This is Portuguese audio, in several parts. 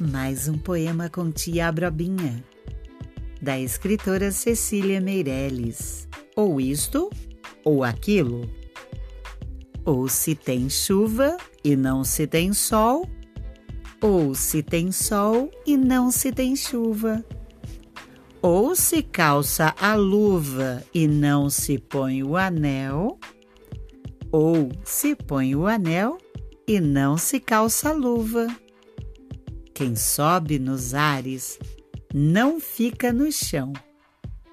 Mais um poema com tia Brobinha, da escritora Cecília Meirelles. Ou isto, ou aquilo. Ou se tem chuva e não se tem sol, ou se tem sol e não se tem chuva. Ou se calça a luva e não se põe o anel, ou se põe o anel e não se calça a luva. Quem sobe nos ares não fica no chão.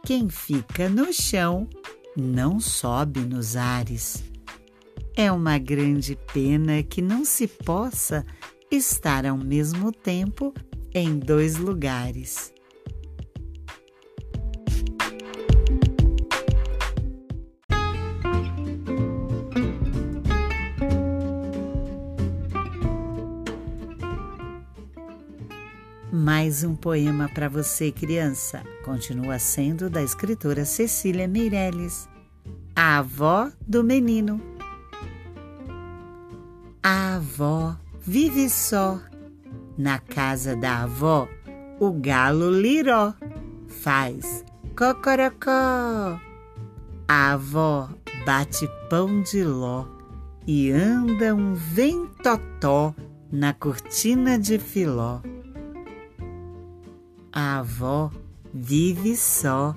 Quem fica no chão não sobe nos ares. É uma grande pena que não se possa estar ao mesmo tempo em dois lugares. Mais um poema para você, criança. Continua sendo da escritora Cecília Meirelles, a avó do menino. A avó vive só. Na casa da avó, o galo liró faz cocorocó. A avó bate pão de ló e anda um ventotó na cortina de filó a avó vive só,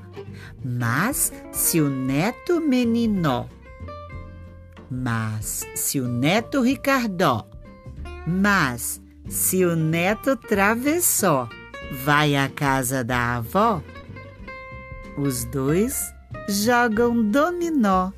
mas se o neto meninó, mas se o neto Ricardó, mas se o neto travessó vai à casa da avó, os dois jogam dominó.